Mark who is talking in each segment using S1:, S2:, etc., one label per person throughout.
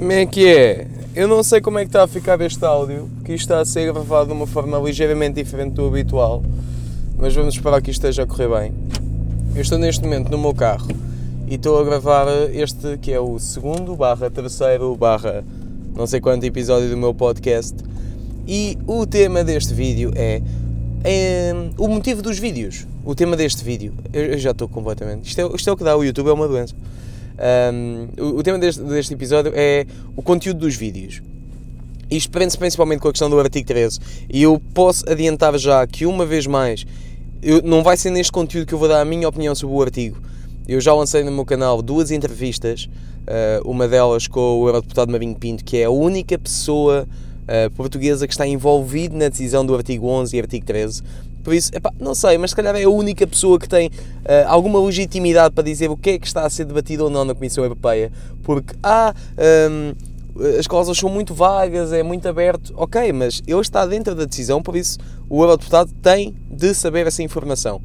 S1: Como é que é? Eu não sei como é que está a ficar este áudio, porque isto está a ser gravado de uma forma ligeiramente diferente do habitual, mas vamos esperar que isto esteja a correr bem. Eu estou neste momento no meu carro e estou a gravar este que é o segundo barra terceiro barra não sei quanto episódio do meu podcast e o tema deste vídeo é, é o motivo dos vídeos. O tema deste vídeo, eu, eu já estou completamente. Isto é, isto é o que dá o YouTube, é uma doença. Um, o, o, tema deste, deste, episódio é o conteúdo dos vídeos. Isto prende-se principalmente com a questão do artigo 13. E eu posso adiantar já que, uma vez mais, eu, não vai ser neste conteúdo que eu vou dar a minha opinião sobre o artigo. Eu já lancei no meu canal duas entrevistas, uh, uma delas com o Eurodeputado Marinho Pinto, que é a única pessoa uh, portuguesa que está envolvida na decisão do artigo 11 e artigo 13. Por isso, epá, não sei, mas se calhar é a única pessoa que tem uh, alguma legitimidade para dizer o que é que está a ser debatido ou não na Comissão Europeia. Porque, ah, um, as cláusulas são muito vagas, é muito aberto. Ok, mas ele está dentro da decisão, por isso o Eurodeputado tem de saber essa informação.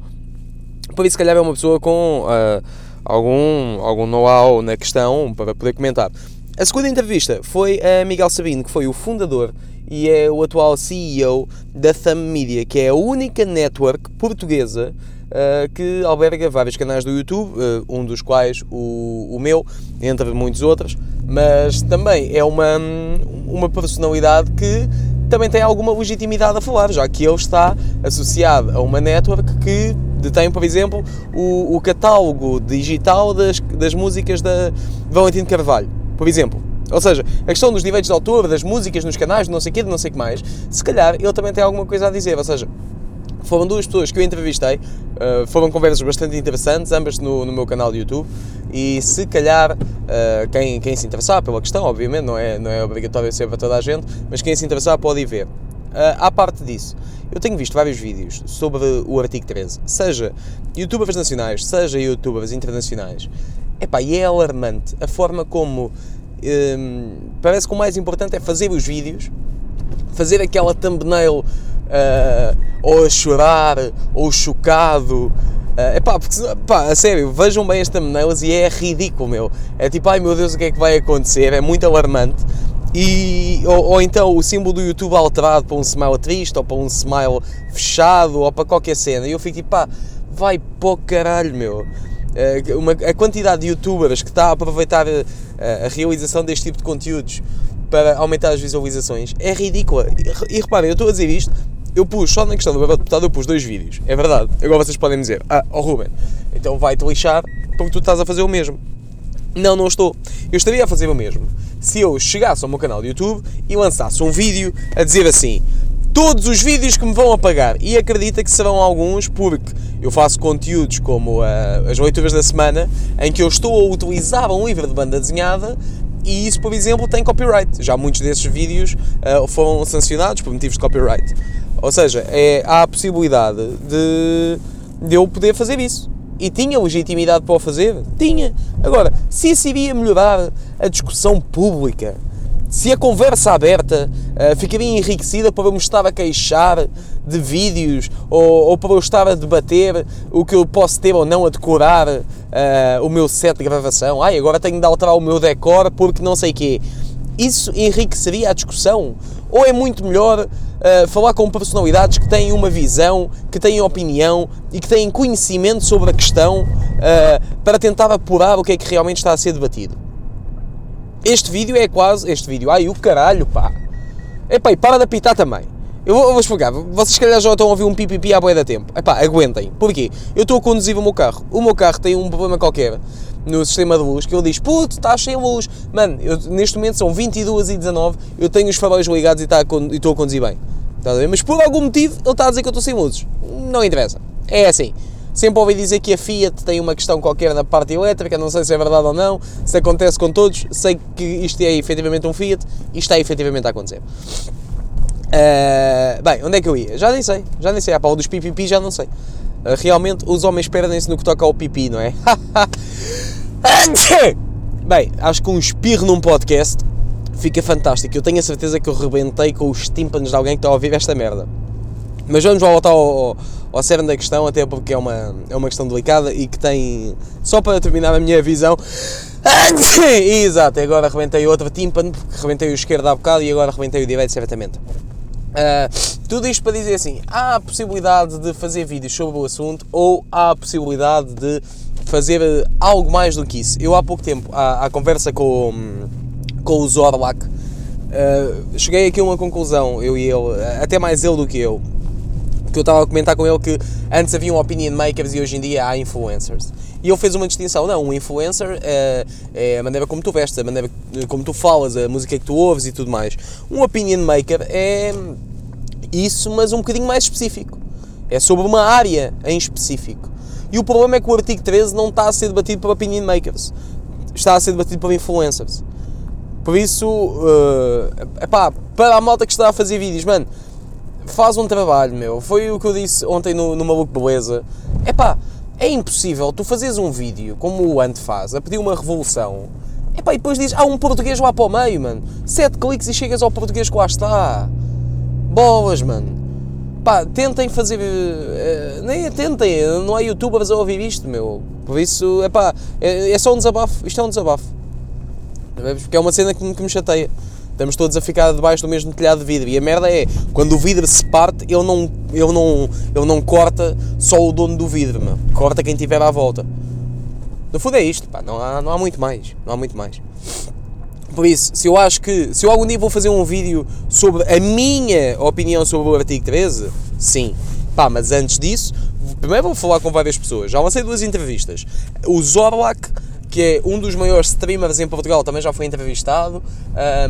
S1: Por isso, se calhar é uma pessoa com uh, algum, algum know-how na questão para poder comentar. A segunda entrevista foi a Miguel Sabino, que foi o fundador e é o atual CEO da Thumb Media, que é a única network portuguesa uh, que alberga vários canais do YouTube, uh, um dos quais o, o meu, entre muitos outros, mas também é uma, uma personalidade que também tem alguma legitimidade a falar, já que ele está associado a uma network que detém, por exemplo, o, o catálogo digital das, das músicas da Valentino Carvalho, por exemplo. Ou seja, a questão dos direitos de autor, das músicas nos canais, não sei o quê, não sei o que mais, se calhar ele também tem alguma coisa a dizer. Ou seja, foram duas pessoas que eu entrevistei, uh, foram conversas bastante interessantes, ambas no, no, meu canal de YouTube, e se calhar uh, quem, quem se interessar pela questão, obviamente, não é, não é obrigatório ser para toda a gente, mas quem se interessar pode ir ver. Uh, à parte disso, eu tenho visto vários vídeos sobre o artigo 13, seja youtubers nacionais, seja youtubers internacionais, Epá, e é alarmante a forma como um, parece que o mais importante é fazer os vídeos, fazer aquela thumbnail uh, ou a chorar, ou chocado. Uh, epá, porque, pá, a sério, vejam bem as thumbnails e é ridículo, meu. É tipo, ai meu Deus, o que é que vai acontecer? É muito alarmante. E, ou, ou, então o símbolo do YouTube alterado para um smile triste, ou para um smile fechado, ou para qualquer cena. E eu fico tipo, pá, vai o caralho, meu. Uh, uma, a quantidade de youtubers que está a aproveitar a realização deste tipo de conteúdos para aumentar as visualizações é ridícula. E, e reparem, eu estou a dizer isto, eu pus só na questão do deputado, eu pus dois vídeos, é verdade. Agora vocês podem dizer, ah, oh Ruben, então vai-te lixar porque tu estás a fazer o mesmo. Não, não estou. Eu estaria a fazer o mesmo se eu chegasse ao meu canal de YouTube e lançasse um vídeo a dizer assim: todos os vídeos que me vão apagar. E acredita que serão alguns, porque eu faço conteúdos como uh, as leituras da semana, em que eu estou a utilizar um livro de banda desenhada e isso, por exemplo, tem copyright. Já muitos desses vídeos uh, foram sancionados por motivos de copyright. Ou seja, é, há a possibilidade de, de eu poder fazer isso. E tinha legitimidade para o fazer? Tinha. Agora, se isso iria melhorar a discussão pública se a conversa aberta uh, ficaria enriquecida para eu me estar a queixar de vídeos ou, ou para eu estar a debater o que eu posso ter ou não a decorar uh, o meu set de gravação. Ai, agora tenho de alterar o meu decor porque não sei quê. Isso enriqueceria a discussão? Ou é muito melhor uh, falar com personalidades que têm uma visão, que têm opinião e que têm conhecimento sobre a questão para tentar apurar o que é que realmente está a ser debatido? Este vídeo é quase. Este vídeo, ai o caralho, pá. Epá, e para de apitar também. Eu vou, eu vou explicar. Vocês, se calhar, já estão a ouvir um pipipi à boia da tempo. Epá, aguentem. Porquê? Eu estou a conduzir o meu carro. O meu carro tem um problema qualquer no sistema de luz que ele diz: Puto, está sem luz. Mano, eu, neste momento são 22 e 19. Eu tenho os faróis ligados e, tá estou a conduzir bem. A? Mas por algum motivo ele está a dizer que eu estou sem luzes. Não interessa. É assim. Sempre ouvi dizer que a Fiat tem uma questão qualquer na parte elétrica, não sei se é verdade ou não, se acontece com todos, sei que isto é efetivamente um Fiat e está efetivamente a acontecer. Uh, bem, onde é que eu ia? Já nem sei, já nem sei, a pau dos pipipi já não sei. Uh, realmente os homens perdem-se no que toca ao pipi, não é? bem, acho que um espirro num podcast fica fantástico. Eu tenho a certeza que eu rebentei com os tímpanos de alguém que está a ouvir esta merda. Mas vamos voltar ao, ao cerne da questão, até porque é uma, é uma questão delicada e que tem, só para terminar a minha visão, Exato, agora arrebentei outro tímpano, porque arrebentei o esquerdo há bocado e agora arrebentei o direito, certamente. Uh, tudo isto para dizer assim: há a possibilidade de fazer vídeos sobre o assunto ou há a possibilidade de fazer algo mais do que isso. Eu há pouco tempo, à, à conversa com, com o Zorlak, uh, cheguei aqui a uma conclusão, eu e ele, até mais ele do que eu, que eu estava a comentar com ele que antes havia um opinion makers e hoje em dia há influencers. E ele fez uma distinção, não, um influencer é, é, a maneira como tu vestes, a maneira como tu falas, a música que tu ouves e tudo mais. Um opinion maker é isso, mas um bocadinho mais específico. É sobre uma área em específico. E o problema é que o artigo 13 não está a ser debatido por opinion makers, está a ser debatido por influencers. Por isso, uh, epá, para a malta que está a fazer vídeos, mano, faz um trabalho, meu. Foi o que eu disse ontem no, no Maluco Beleza. É pá, é impossível tu fazes um vídeo como o Ant faz, a pedir uma revolução. É pá, e depois dizes, há um português lá para o meio, mano. Sete cliques e chegas ao português que lá está. Bolas, mano. Pá, tentem fazer. Uh, nem tentem, não há youtubers a ouvir isto, meu. Por isso, epá, é, é só um desabafo. Isto é um desabafo. Porque é uma cena que me, que me chateia. Estamos todos a ficar debaixo do mesmo telhado de vidro. E a merda é, quando o vidro se parte, ele não, ele não, ele não corta só o dono do vidro, corta quem tiver à volta. No fundo é isto, pá, não, há, não há muito mais. Não há muito mais. Por isso, se eu acho que. Se eu algum dia vou fazer um vídeo sobre a minha opinião sobre o artigo 13, sim. Pá, mas antes disso, primeiro vou falar com várias pessoas. Já lancei duas entrevistas. O Zorlak que é um dos maiores streamers em Portugal, também já foi entrevistado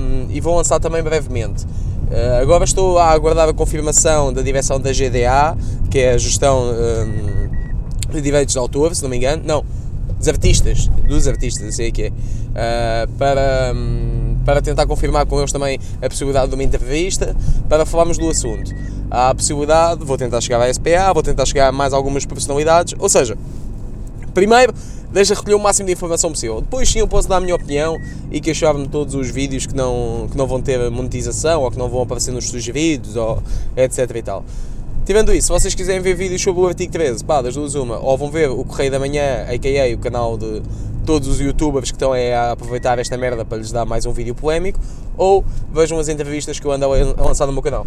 S1: um, e vou lançar também brevemente. Uh, agora estou a aguardar a confirmação da direção da GDA, que é a gestão um, de direitos de autor, se não me engano. Não, dos artistas, dos artistas, sei que é, uh, para, um, para tentar confirmar com eles também a possibilidade de uma entrevista, para falarmos do assunto. Há a possibilidade, vou tentar chegar à SPA, vou tentar chegar a mais algumas personalidades, ou seja, primeiro deixa recolher o máximo de informação possível. Depois sim eu posso dar a minha opinião e queixar-me todos os vídeos que não, que não vão ter monetização ou que não vão aparecer nos sugeridos ou etc e tal. Tirando isso, se vocês quiserem ver vídeos sobre o artigo 13, pá, das duas uma, ou vão ver o Correio da Manhã, a.k.a. o canal de todos os youtubers que estão a aproveitar esta merda para lhes dar mais um vídeo polémico, ou vejam as entrevistas que eu ando a lançar no meu canal.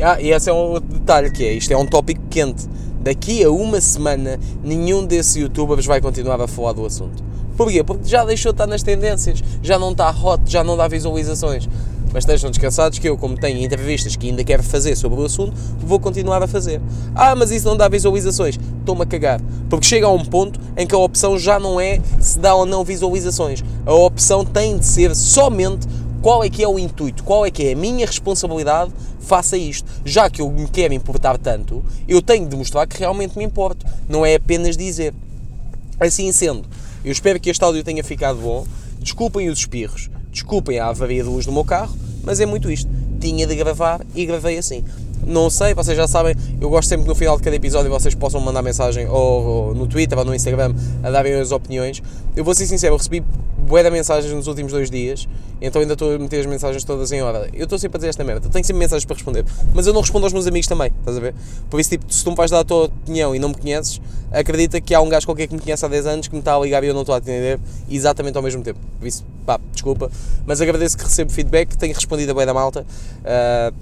S1: Ah, e esse é um detalhe que é, isto é um tópico quente daqui a uma semana nenhum desses youtubers vai continuar a falar do assunto. Porquê? Porque já deixou de estar nas tendências, já não está hot, já não dá visualizações. Mas estejam descansados que eu, como tenho entrevistas que ainda quero fazer sobre o assunto, vou continuar a fazer. Ah, mas isso não dá visualizações. Estou-me a cagar. Porque chega a um ponto em que a opção já não é se dá ou não visualizações. A opção tem de ser somente qual é que é o intuito, qual é que é a minha responsabilidade faça isto. Já que eu me quero importar tanto, eu tenho de mostrar que realmente me importo, não é apenas dizer. Assim sendo, eu espero que este áudio tenha ficado bom. Desculpem os espirros, desculpem a avaria de luz do meu carro, mas é muito isto. Tinha de gravar e gravei assim. Não sei, vocês já sabem, eu gosto sempre que no final de cada episódio vocês possam mandar mensagem ou, ou no Twitter ou no Instagram a darem as opiniões. Eu vou ser sincero, eu recebi bué de mensagens nos últimos dois dias, então ainda estou a meter as mensagens todas em hora. Eu estou sempre a dizer esta merda, tenho sempre mensagens para responder, mas eu não respondo aos meus amigos também, estás a ver? Por isso, tipo, se tu me vais dar a tua opinião e não me conheces, acredita que há um gajo qualquer que me conhece há 10 anos que me está a ligar e eu não estou a atender exatamente ao mesmo tempo. Por isso, pá, desculpa, mas agradeço que recebo feedback, tenho respondido a bué da malta. Uh,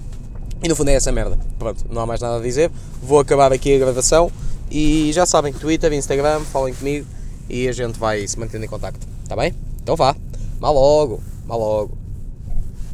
S1: e no fundo é essa merda. Pronto, não há mais nada a dizer. Vou acabar aqui a gravação e já sabem, Twitter, Instagram, falem comigo e a gente vai se mantendo em contacto. Está bem? Então vá. Mal logo. Mal logo.